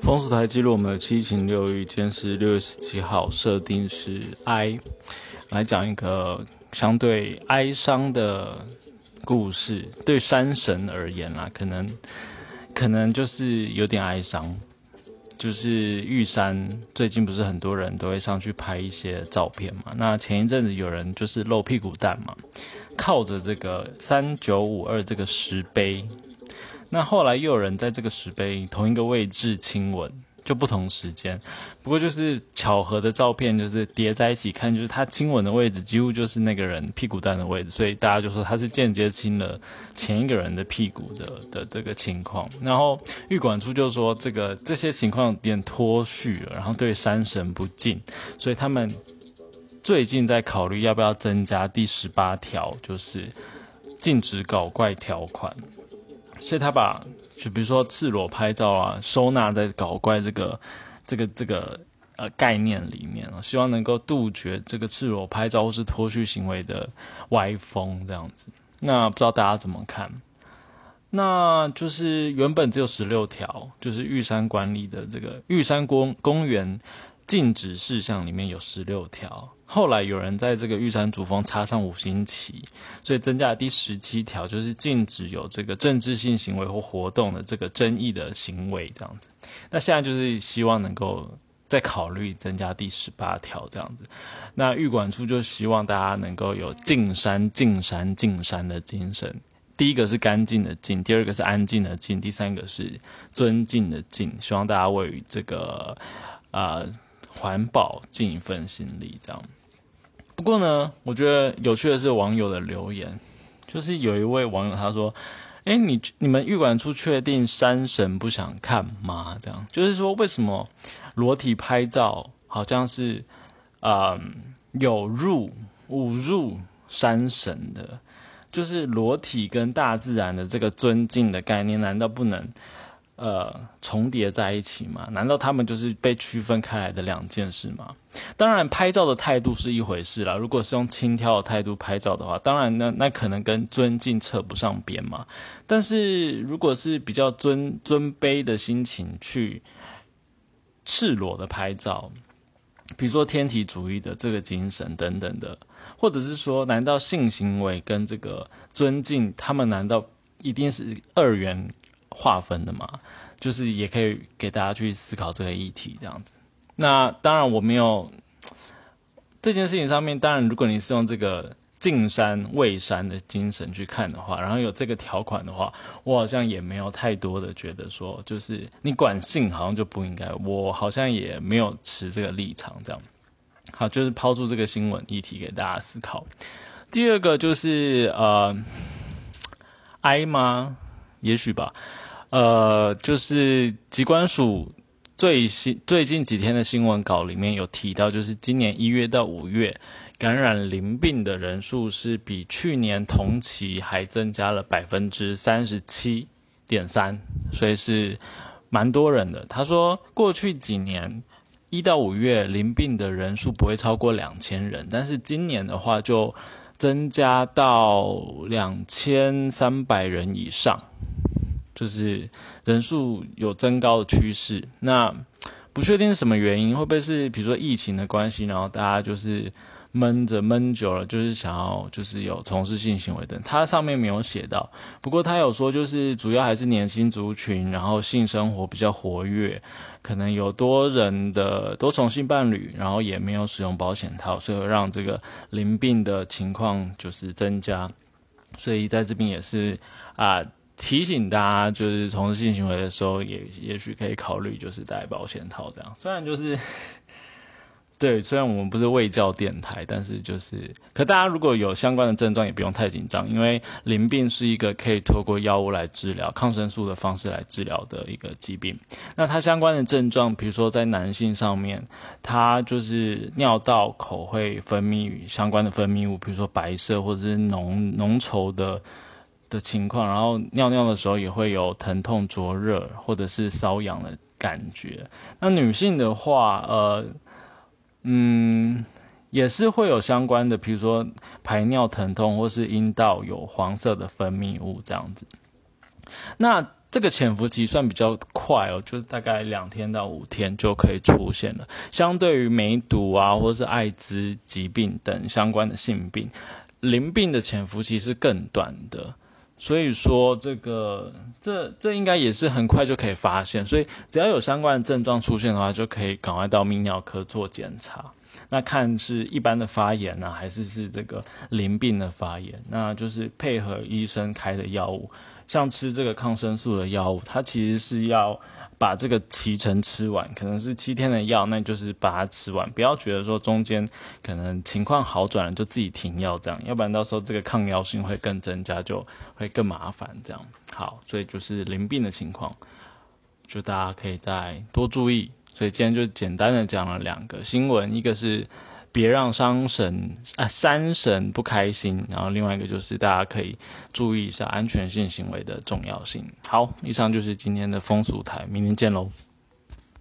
风俗台记录我们的七情六欲，今天是六月十七号，设定是哀，来讲一个相对哀伤的故事。对山神而言啦，可能可能就是有点哀伤。就是玉山最近不是很多人都会上去拍一些照片嘛？那前一阵子有人就是露屁股蛋嘛，靠着这个三九五二这个石碑。那后来又有人在这个石碑同一个位置亲吻，就不同时间，不过就是巧合的照片，就是叠在一起看，就是他亲吻的位置几乎就是那个人屁股蛋的位置，所以大家就说他是间接亲了前一个人的屁股的的这个情况。然后玉管处就说这个这些情况有点脱序了，然后对山神不敬，所以他们最近在考虑要不要增加第十八条，就是禁止搞怪条款。所以他把就比如说赤裸拍照啊，收纳在搞怪这个这个这个呃概念里面啊，希望能够杜绝这个赤裸拍照或是脱序行为的歪风这样子。那不知道大家怎么看？那就是原本只有十六条，就是玉山管理的这个玉山公公园禁止事项里面有十六条。后来有人在这个玉山主峰插上五星旗，所以增加了第十七条，就是禁止有这个政治性行为或活动的这个争议的行为这样子。那现在就是希望能够再考虑增加第十八条这样子。那玉管处就希望大家能够有进山、进山、进山的精神。第一个是干净的净，第二个是安静的静，第三个是尊敬的敬。希望大家位于这个啊环保尽一份心力，这样。不过呢，我觉得有趣的是网友的留言，就是有一位网友他说：“哎，你你们玉管处确定山神不想看吗？这样就是说，为什么裸体拍照好像是嗯有入侮入山神的？就是裸体跟大自然的这个尊敬的概念，难道不能？”呃，重叠在一起吗？难道他们就是被区分开来的两件事吗？当然，拍照的态度是一回事啦。如果是用轻佻的态度拍照的话，当然那那可能跟尊敬扯不上边嘛。但是如果是比较尊尊卑的心情去赤裸的拍照，比如说天体主义的这个精神等等的，或者是说，难道性行为跟这个尊敬，他们难道一定是二元？划分的嘛，就是也可以给大家去思考这个议题这样子。那当然我没有这件事情上面，当然如果你是用这个敬山畏山的精神去看的话，然后有这个条款的话，我好像也没有太多的觉得说，就是你管性好像就不应该。我好像也没有持这个立场这样。好，就是抛出这个新闻议题给大家思考。第二个就是呃，哀吗？也许吧。呃，就是机关署最新最近几天的新闻稿里面有提到，就是今年一月到五月感染淋病的人数是比去年同期还增加了百分之三十七点三，所以是蛮多人的。他说，过去几年一到五月淋病的人数不会超过两千人，但是今年的话就增加到两千三百人以上。就是人数有增高的趋势，那不确定是什么原因，会不会是比如说疫情的关系，然后大家就是闷着闷久了，就是想要就是有从事性行为等。它上面没有写到，不过他有说就是主要还是年轻族群，然后性生活比较活跃，可能有多人的多重性伴侣，然后也没有使用保险套，所以让这个淋病的情况就是增加。所以在这边也是啊。提醒大家，就是从事性行为的时候，也也许可以考虑就是戴保险套这样。虽然就是，对，虽然我们不是卫教电台，但是就是，可大家如果有相关的症状，也不用太紧张，因为淋病是一个可以透过药物来治疗、抗生素的方式来治疗的一个疾病。那它相关的症状，比如说在男性上面，它就是尿道口会分泌相关的分泌物，比如说白色或者是浓浓稠的。的情况，然后尿尿的时候也会有疼痛、灼热或者是瘙痒的感觉。那女性的话，呃，嗯，也是会有相关的，比如说排尿疼痛，或是阴道有黄色的分泌物这样子。那这个潜伏期算比较快哦，就是大概两天到五天就可以出现了。相对于梅毒啊，或是艾滋疾病等相关的性病，淋病的潜伏期是更短的。所以说，这个这这应该也是很快就可以发现。所以只要有相关的症状出现的话，就可以赶快到泌尿科做检查。那看是一般的发炎呢，还是是这个淋病的发炎？那就是配合医生开的药物，像吃这个抗生素的药物，它其实是要把这个脐橙吃完，可能是七天的药，那就是把它吃完，不要觉得说中间可能情况好转了就自己停药这样，要不然到时候这个抗药性会更增加，就会更麻烦这样。好，所以就是淋病的情况，就大家可以再多注意。所以今天就简单的讲了两个新闻，一个是别让山神啊山神不开心，然后另外一个就是大家可以注意一下安全性行为的重要性。好，以上就是今天的风俗台，明天见喽。